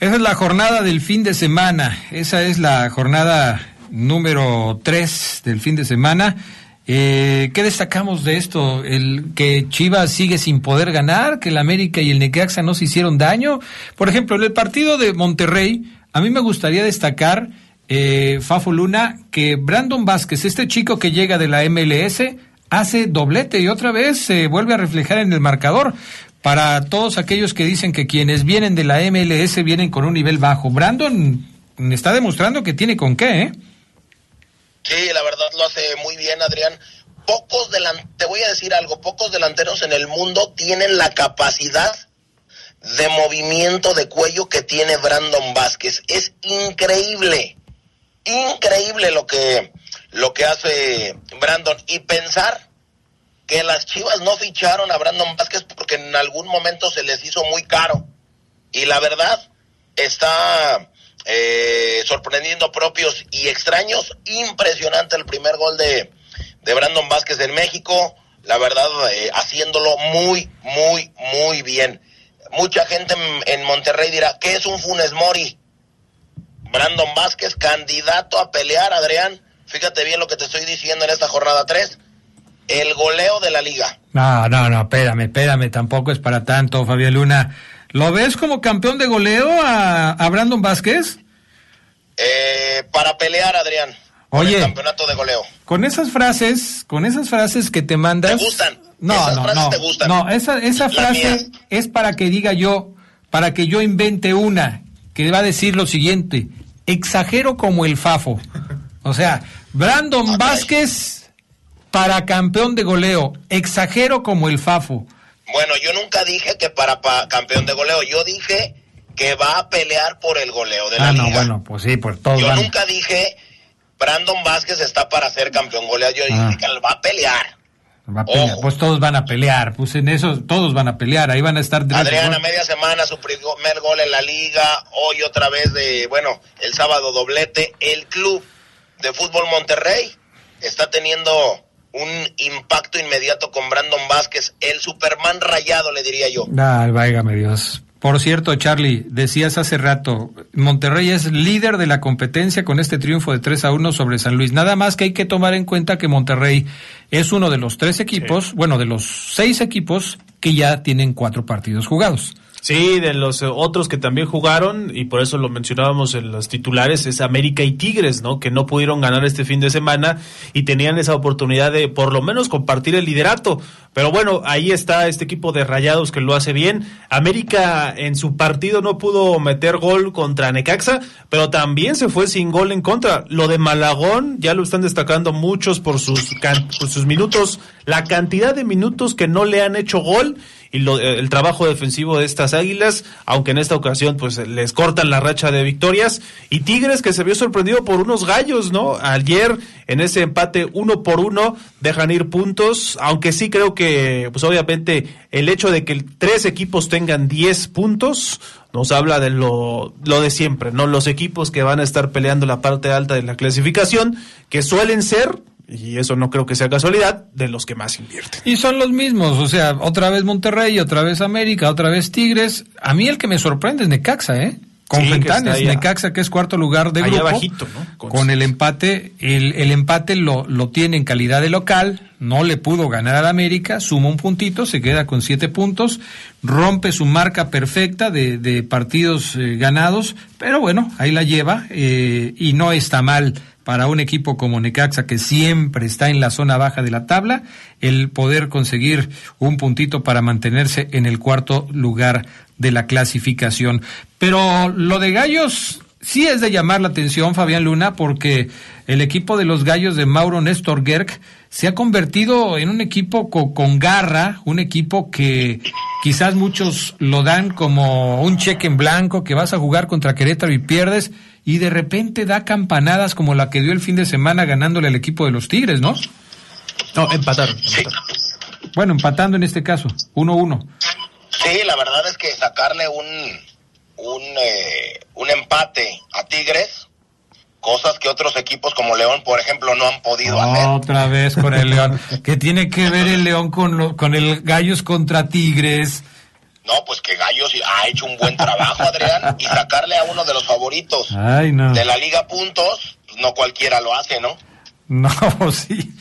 Esa es la jornada del fin de semana. Esa es la jornada número 3 del fin de semana. Eh, ¿Qué destacamos de esto? El que Chivas sigue sin poder ganar, que el América y el Necaxa no se hicieron daño. Por ejemplo, en el partido de Monterrey, a mí me gustaría destacar, eh, Fafo Luna, que Brandon Vázquez, este chico que llega de la MLS, hace doblete y otra vez se vuelve a reflejar en el marcador. Para todos aquellos que dicen que quienes vienen de la MLS vienen con un nivel bajo, Brandon está demostrando que tiene con qué, ¿eh? Sí, la verdad lo hace muy bien, Adrián. Pocos delanteros, te voy a decir algo, pocos delanteros en el mundo tienen la capacidad de movimiento de cuello que tiene Brandon Vázquez. Es increíble, increíble lo que, lo que hace Brandon. Y pensar que las Chivas no ficharon a Brandon Vázquez porque en algún momento se les hizo muy caro. Y la verdad está eh, sorprendiendo propios y extraños. Impresionante el primer gol de, de Brandon Vázquez en México. La verdad, eh, haciéndolo muy, muy, muy bien. Mucha gente en, Monterrey dirá, ¿qué es un Funes Mori? Brandon Vázquez, candidato a pelear, Adrián. Fíjate bien lo que te estoy diciendo en esta jornada 3. El goleo de la liga. No, no, no, espérame, espérame, tampoco es para tanto, Fabián Luna. ¿Lo ves como campeón de goleo a, Brandon Vázquez? Eh, para pelear, Adrián. Oye, el campeonato de goleo. Con esas frases, con esas frases que te mandas. ¿Te gustan? No, no, no. No, esa, esa frase es para que diga yo, para que yo invente una que va a decir lo siguiente: exagero como el Fafo. O sea, Brandon Vázquez para campeón de goleo, exagero como el Fafo. Bueno, yo nunca dije que para, campeón de goleo, yo dije que va a pelear por el goleo de la ah, no, bueno, pues sí, pues todos Yo nunca dije Brandon Vázquez está para ser campeón goleador, yo dije ah. que va a pelear. Va a pelear. Pues todos van a pelear, pues en eso todos van a pelear, ahí van a estar. Adriana, media semana su primer gol en la liga, hoy otra vez de, bueno, el sábado doblete. El club de fútbol Monterrey está teniendo un impacto inmediato con Brandon Vázquez, el Superman rayado, le diría yo. Ay, váigame Dios. Por cierto, Charlie, decías hace rato, Monterrey es líder de la competencia con este triunfo de 3 a 1 sobre San Luis. Nada más que hay que tomar en cuenta que Monterrey es uno de los tres equipos, bueno, de los seis equipos que ya tienen cuatro partidos jugados. Sí, de los eh, otros que también jugaron, y por eso lo mencionábamos en los titulares, es América y Tigres, ¿no? Que no pudieron ganar este fin de semana y tenían esa oportunidad de por lo menos compartir el liderato. Pero bueno, ahí está este equipo de Rayados que lo hace bien. América en su partido no pudo meter gol contra Necaxa, pero también se fue sin gol en contra. Lo de Malagón ya lo están destacando muchos por sus, por sus minutos, la cantidad de minutos que no le han hecho gol y lo, eh, el trabajo defensivo de estas águilas, aunque en esta ocasión pues les cortan la racha de victorias. Y Tigres que se vio sorprendido por unos gallos, ¿no? Ayer en ese empate uno por uno dejan ir puntos, aunque sí creo que pues obviamente el hecho de que tres equipos tengan 10 puntos nos habla de lo, lo de siempre, ¿no? Los equipos que van a estar peleando la parte alta de la clasificación, que suelen ser y eso no creo que sea casualidad, de los que más invierten. Y son los mismos, o sea, otra vez Monterrey, otra vez América, otra vez Tigres. A mí el que me sorprende es Necaxa, ¿eh? Con Fentanes, Necaxa que es cuarto lugar de grupo. Bajito, ¿no? Con, el empate, el, el empate lo, lo, tiene en calidad de local, no le pudo ganar al América, suma un puntito, se queda con siete puntos, rompe su marca perfecta de, de partidos eh, ganados, pero bueno, ahí la lleva eh, y no está mal para un equipo como Necaxa que siempre está en la zona baja de la tabla, el poder conseguir un puntito para mantenerse en el cuarto lugar de la clasificación. Pero lo de Gallos sí es de llamar la atención, Fabián Luna, porque el equipo de los Gallos de Mauro Néstor Gerg se ha convertido en un equipo con garra, un equipo que quizás muchos lo dan como un cheque en blanco, que vas a jugar contra Querétaro y pierdes y de repente da campanadas como la que dio el fin de semana ganándole al equipo de los Tigres, ¿no? No, empataron. Bueno, empatando en este caso, 1-1. Sí, la verdad es que sacarle un, un, eh, un empate a Tigres, cosas que otros equipos como León, por ejemplo, no han podido hacer. Otra vez con el León. ¿Qué tiene que ver el León con, con el Gallos contra Tigres? No, pues que Gallos ha hecho un buen trabajo, Adrián, y sacarle a uno de los favoritos de la liga puntos, pues no cualquiera lo hace, ¿no? No, sí.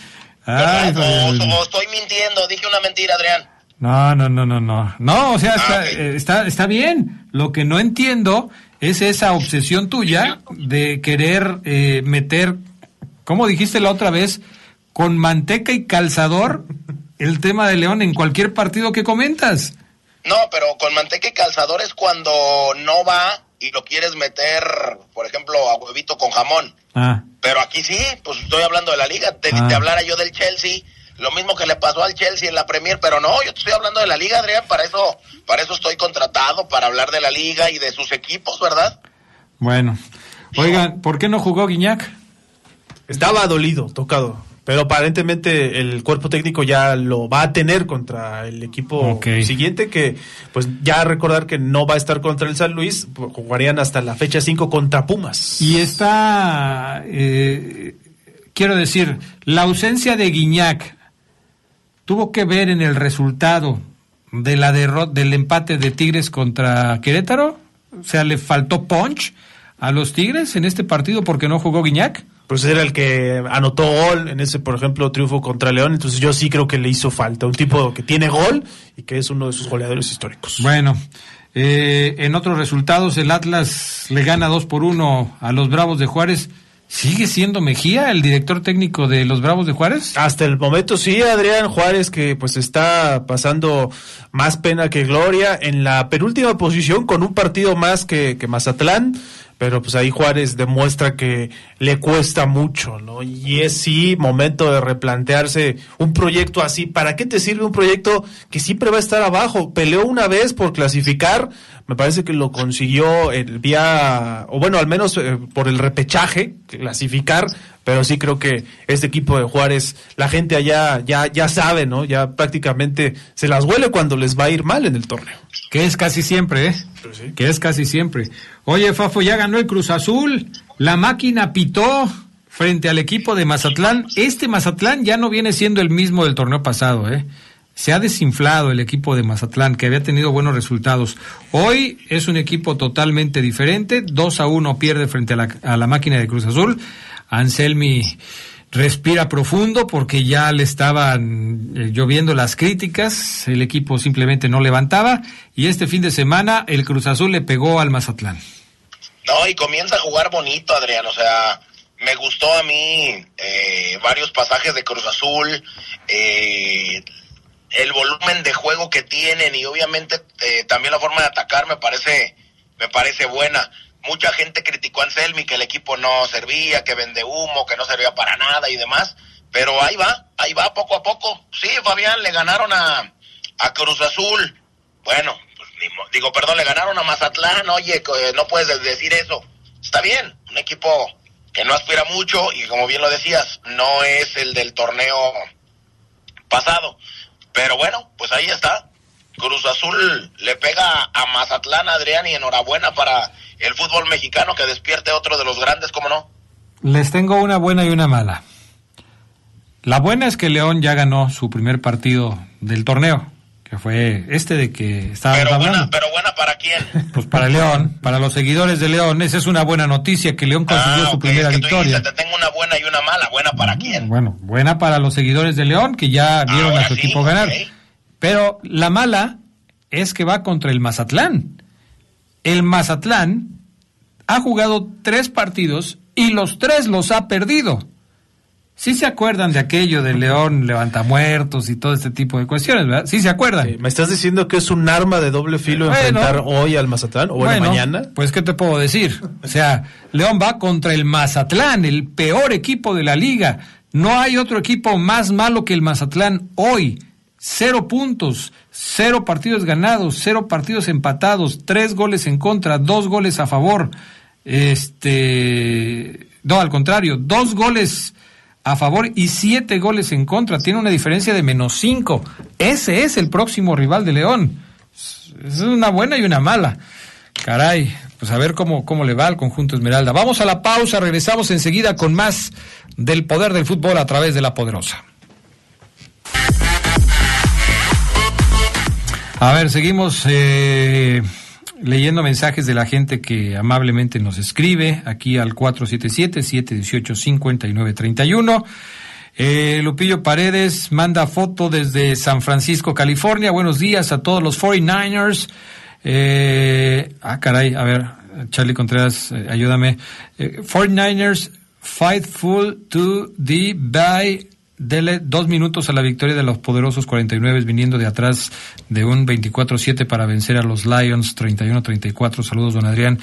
Ay, o, estoy mintiendo, dije una mentira, Adrián. No, no, no, no, no. No, o sea, ah, eh, está, está, bien. Lo que no entiendo es esa obsesión tuya de querer eh, meter, como dijiste la otra vez, con manteca y calzador el tema de León en cualquier partido que comentas. No, pero con manteca y calzador es cuando no va y lo quieres meter, por ejemplo, a huevito con jamón. Ah. Pero aquí sí, pues estoy hablando de la liga. Te, ah. te hablara yo del Chelsea, lo mismo que le pasó al Chelsea en la Premier, pero no, yo te estoy hablando de la liga, Adrián, para eso, para eso estoy contratado, para hablar de la liga y de sus equipos, ¿verdad? Bueno. Oigan, ¿por qué no jugó Guiñac? Estaba dolido, tocado. Pero aparentemente el cuerpo técnico ya lo va a tener contra el equipo siguiente, que pues ya recordar que no va a estar contra el San Luis, pues, jugarían hasta la fecha 5 contra Pumas. Y está, eh, quiero decir, la ausencia de Guiñac tuvo que ver en el resultado de la derrota, del empate de Tigres contra Querétaro. O sea, le faltó punch a los Tigres en este partido porque no jugó Guiñac pues era el que anotó gol en ese, por ejemplo, triunfo contra León. Entonces yo sí creo que le hizo falta. Un tipo que tiene gol y que es uno de sus goleadores históricos. Bueno, eh, en otros resultados, el Atlas le gana 2 por 1 a los Bravos de Juárez. ¿Sigue siendo Mejía el director técnico de los Bravos de Juárez? Hasta el momento sí, Adrián Juárez, que pues está pasando más pena que gloria en la penúltima posición con un partido más que, que Mazatlán pero pues ahí Juárez demuestra que le cuesta mucho, ¿no? Y es sí momento de replantearse un proyecto así. ¿Para qué te sirve un proyecto que siempre va a estar abajo? Peleó una vez por clasificar, me parece que lo consiguió el vía, o bueno, al menos eh, por el repechaje, clasificar, pero sí creo que este equipo de Juárez, la gente allá ya, ya sabe, ¿no? Ya prácticamente se las huele cuando les va a ir mal en el torneo. Que es casi siempre, ¿eh? Pues que es casi siempre. Oye, Fafo, ya ganó el Cruz Azul, la máquina pitó frente al equipo de Mazatlán. Este Mazatlán ya no viene siendo el mismo del torneo pasado, ¿eh? Se ha desinflado el equipo de Mazatlán, que había tenido buenos resultados. Hoy es un equipo totalmente diferente. 2 a 1 pierde frente a la, a la máquina de Cruz Azul. Anselmi respira profundo porque ya le estaban eh, lloviendo las críticas, el equipo simplemente no levantaba y este fin de semana el Cruz Azul le pegó al Mazatlán. No, y comienza a jugar bonito, Adrián, o sea, me gustó a mí eh, varios pasajes de Cruz Azul, eh, el volumen de juego que tienen y obviamente eh, también la forma de atacar me parece, me parece buena. Mucha gente criticó a Anselmi que el equipo no servía, que vende humo, que no servía para nada y demás, pero ahí va, ahí va poco a poco. Sí, Fabián, le ganaron a, a Cruz Azul. Bueno, pues, digo, perdón, le ganaron a Mazatlán, oye, no puedes decir eso. Está bien, un equipo que no aspira mucho y como bien lo decías, no es el del torneo pasado. Pero bueno, pues ahí está. Cruz Azul le pega a Mazatlán, Adrián, y enhorabuena para el fútbol mexicano que despierte otro de los grandes, ¿cómo no? Les tengo una buena y una mala. La buena es que León ya ganó su primer partido del torneo que fue este de que estaba pero Buena, pero buena para quién? Pues para León, para los seguidores de León. Esa es una buena noticia que León consiguió ah, su primera victoria. te tengo una buena y una mala. ¿Buena para quién? Bueno, buena para los seguidores de León que ya vieron a su equipo ganar. Pero la mala es que va contra el Mazatlán. El Mazatlán ha jugado tres partidos y los tres los ha perdido. Sí se acuerdan de aquello de León levanta muertos y todo este tipo de cuestiones, ¿verdad? Sí se acuerdan. ¿Me estás diciendo que es un arma de doble filo enfrentar hoy al Mazatlán o mañana? Pues qué te puedo decir. O sea, León va contra el Mazatlán, el peor equipo de la liga. No hay otro equipo más malo que el Mazatlán hoy. Cero puntos, cero partidos ganados, cero partidos empatados, tres goles en contra, dos goles a favor. Este, no, al contrario, dos goles a favor y siete goles en contra. Tiene una diferencia de menos cinco. Ese es el próximo rival de León. Es una buena y una mala. Caray, pues a ver cómo, cómo le va al conjunto Esmeralda. Vamos a la pausa, regresamos enseguida con más del poder del fútbol a través de la poderosa. A ver, seguimos eh, leyendo mensajes de la gente que amablemente nos escribe aquí al 477-718-5931. Eh, Lupillo Paredes manda foto desde San Francisco, California. Buenos días a todos los 49ers. Eh, ah, caray, a ver, Charlie Contreras, eh, ayúdame. 49ers eh, fightful to the by Dele dos minutos a la victoria de los poderosos 49 viniendo de atrás de un 24-7 para vencer a los Lions 31-34. Saludos, don Adrián.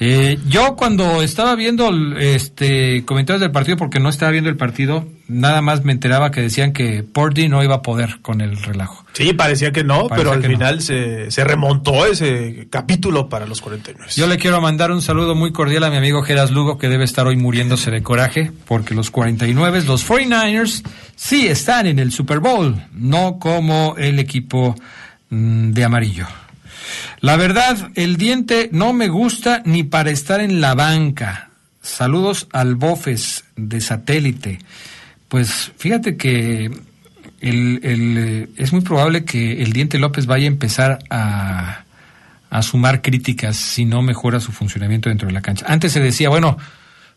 Eh, yo cuando estaba viendo este comentarios del partido, porque no estaba viendo el partido, nada más me enteraba que decían que Porty no iba a poder con el relajo. Sí, parecía que no, pero al final se, se, remontó ese capítulo para los 49. Yo le quiero mandar un saludo muy cordial a mi amigo Geras Lugo, que debe estar hoy muriéndose de coraje, porque los 49, los 49ers, sí están en el Super Bowl, no como el equipo mm, de amarillo. La verdad, el diente no me gusta ni para estar en la banca. Saludos al Bofes de satélite. Pues fíjate que el, el, es muy probable que el diente López vaya a empezar a, a sumar críticas si no mejora su funcionamiento dentro de la cancha. Antes se decía, bueno,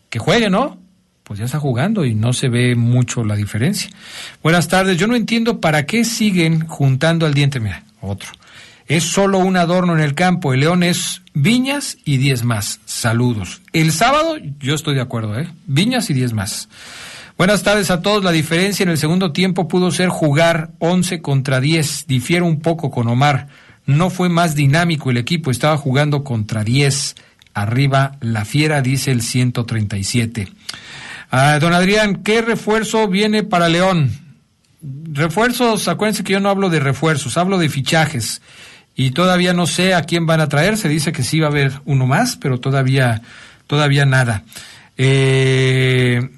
que juegue, ¿no? Pues ya está jugando y no se ve mucho la diferencia. Buenas tardes, yo no entiendo para qué siguen juntando al diente. Mira, otro es solo un adorno en el campo. El León es Viñas y diez más. Saludos. El sábado, yo estoy de acuerdo, ¿eh? Viñas y diez más. Buenas tardes a todos. La diferencia en el segundo tiempo pudo ser jugar 11 contra 10. Difiero un poco con Omar. No fue más dinámico el equipo, estaba jugando contra 10. Arriba la fiera, dice el 137. Ah, don Adrián, ¿qué refuerzo viene para León? Refuerzos, acuérdense que yo no hablo de refuerzos, hablo de fichajes y todavía no sé a quién van a traer. Se dice que sí va a haber uno más, pero todavía, todavía nada. Eh,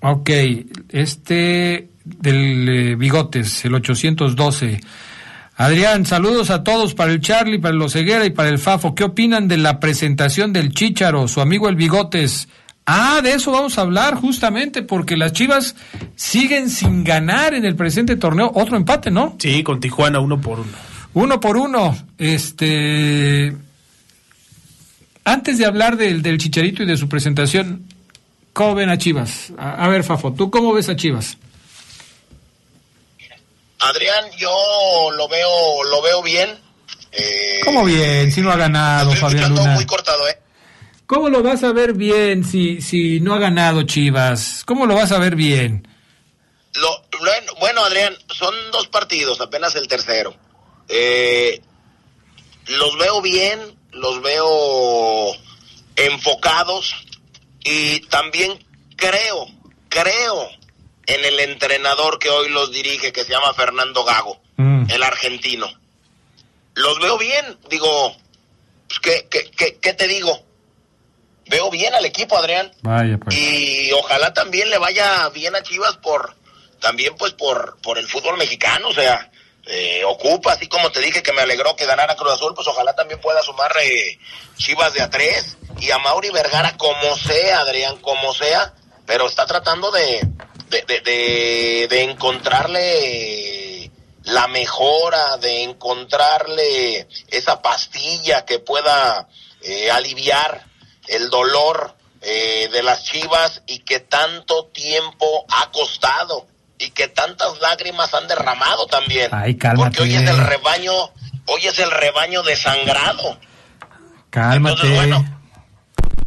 ok, este del eh, Bigotes, el 812. Adrián, saludos a todos para el Charlie, para el Oseguera y para el Fafo. ¿Qué opinan de la presentación del Chicharo, su amigo el Bigotes? Ah, de eso vamos a hablar justamente porque las Chivas siguen sin ganar en el presente torneo. Otro empate, ¿no? Sí, con Tijuana uno por uno. Uno por uno. Este. Antes de hablar del, del Chicharito y de su presentación, ¿Cómo ven a Chivas? A, a ver, Fafo, ¿tú cómo ves a Chivas? Adrián, yo lo veo, lo veo bien. Eh, ¿Cómo bien? Si no ha ganado, estoy Fabián Luna. muy cortado, ¿eh? ¿Cómo lo vas a ver bien si, si no ha ganado Chivas? ¿Cómo lo vas a ver bien? Lo, bueno, Adrián, son dos partidos, apenas el tercero. Eh, los veo bien, los veo enfocados y también creo, creo en el entrenador que hoy los dirige, que se llama Fernando Gago, Mm. el argentino. Los veo bien, digo, pues, ¿qué, qué, qué, qué te digo? Veo bien al equipo, Adrián Vaya, pues. y ojalá también le vaya bien a Chivas por también pues por por el fútbol mexicano o sea eh, ocupa así como te dije que me alegró que ganara Cruz Azul pues ojalá también pueda sumar eh, Chivas de a tres y a Mauri Vergara como sea Adrián como sea pero está tratando de de, de, de, encontrarle la mejora de encontrarle esa pastilla que pueda eh, aliviar el dolor eh, de las chivas y que tanto tiempo ha costado y que tantas lágrimas han derramado también. Ay, cálmate. Porque hoy es el rebaño, hoy es el rebaño desangrado. Cálmate. Entonces, bueno,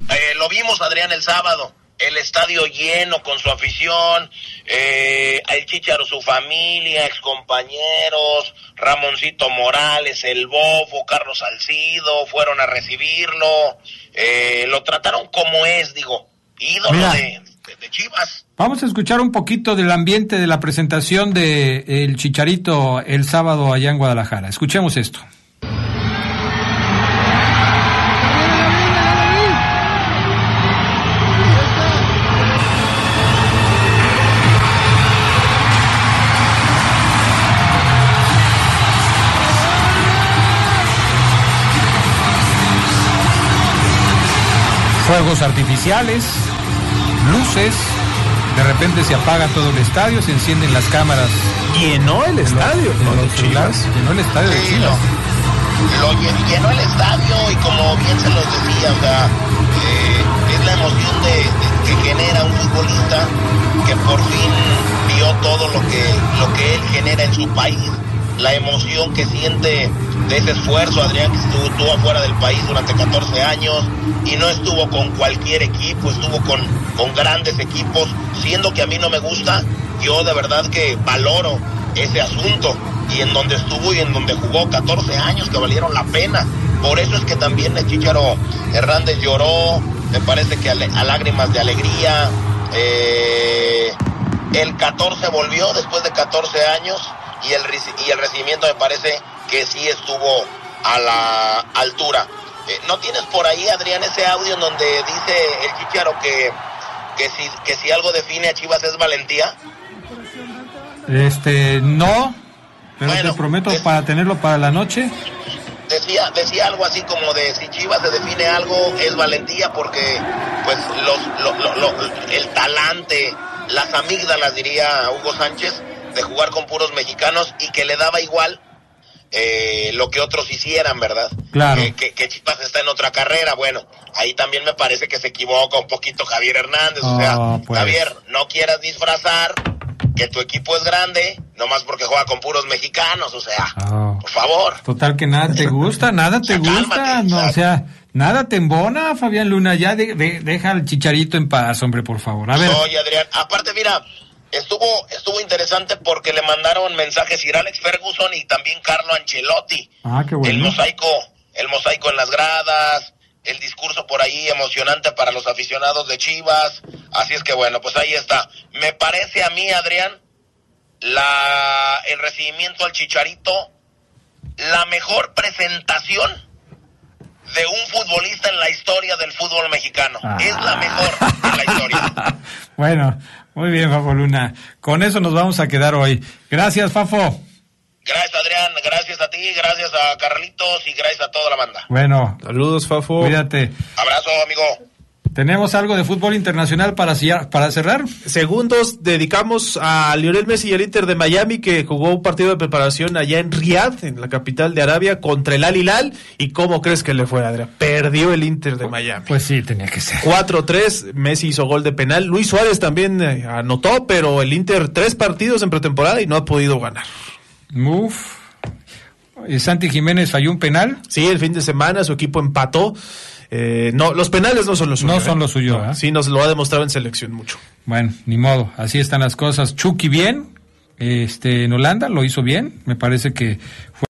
eh, lo vimos, Adrián, el sábado. El estadio lleno con su afición, eh, el Chicharo, su familia, excompañeros, Ramoncito Morales, el Bofo, Carlos Salcido, fueron a recibirlo, eh, lo trataron como es, digo, ídolo de- de Chivas. Vamos a escuchar un poquito del ambiente de la presentación de El Chicharito el sábado allá en Guadalajara. Escuchemos esto. Fuegos artificiales, luces, de repente se apaga todo el estadio, se encienden las cámaras. Llenó el estadio, de ¿no? los Chivas. llenó el estadio de Chivas. Lo lle- llenó el estadio y como bien se los decía, o sea, eh, es la emoción de, de- que genera un futbolista que por fin vio todo lo que, lo que él genera en su país, la emoción que siente de ese esfuerzo, Adrián, que estuvo, estuvo afuera del país durante 14 años y no estuvo con cualquier equipo, estuvo con, con grandes equipos, siendo que a mí no me gusta, yo de verdad que valoro ese asunto y en donde estuvo y en donde jugó 14 años que valieron la pena. Por eso es que también Chicharo Hernández lloró, me parece que a, a lágrimas de alegría. eh, el 14 volvió después de 14 años y el, y el recibimiento me parece que sí estuvo a la altura. Eh, ¿No tienes por ahí, Adrián, ese audio en donde dice el Chicharo que, que, si, que si algo define a Chivas es valentía? Este, no, pero Bueno, te prometo es- para tenerlo para la noche. decía decía algo así como de si Chivas se define algo es valentía porque pues los lo- lo- lo- el talante las amígdalas diría Hugo Sánchez de jugar con puros mexicanos y que le daba igual eh, lo que otros hicieran verdad Claro. que, que, que Chivas está en otra carrera bueno ahí también me parece que se equivoca un poquito Javier Hernández o sea Oh, pues. Javier no quieras disfrazar que tu equipo es grande nomás porque juega con puros mexicanos o sea Oh. por favor Total que nada te gusta, nada te gusta, cálmate, no, o sea, nada te embona, Fabián Luna, ya de- de- deja al chicharito en paz, hombre, por favor. A ver, Oye, Adrián, aparte, mira, estuvo estuvo interesante porque le mandaron mensajes Sir Alex Ferguson y también Carlo Ancelotti. ah, qué El bueno. mosaico, el mosaico en las gradas, el discurso por ahí emocionante para los aficionados de Chivas. Así es que bueno, pues ahí está. Me parece a mí, Adrián, la el recibimiento al Chicharito, la mejor presentación de un futbolista en la historia del fútbol mexicano. Es la mejor en la historia. Bueno, muy bien, Fafo Luna. Con eso nos vamos a quedar hoy. Gracias, Fafo. Gracias, Adrián. Gracias a ti, gracias a Carlitos y gracias a toda la banda. Bueno, Saludos, Fafo. cuídate. Abrazo, amigo. ¿Tenemos algo de fútbol internacional para, para cerrar? Segundos dedicamos a Lionel Messi y el Inter de Miami que jugó un partido de preparación allá en Riyadh, en la capital de Arabia, contra el Al Hilal. ¿Y cómo crees que le fue, Adrián? Perdió el Inter de Miami. Pues sí, tenía que ser. 4-3, Messi hizo gol de penal. Luis Suárez también eh, anotó, pero el Inter tres partidos en pretemporada y no ha podido ganar. Uf. Santi Jiménez falló un penal. Sí, el fin de semana su equipo empató. Eh, no, los penales no son los suyos. No son los suyos. ¿eh? Sí, nos lo ha demostrado en selección mucho. Bueno, ni modo, así están las cosas. Chucky bien, este, en Holanda lo hizo bien, me parece que fue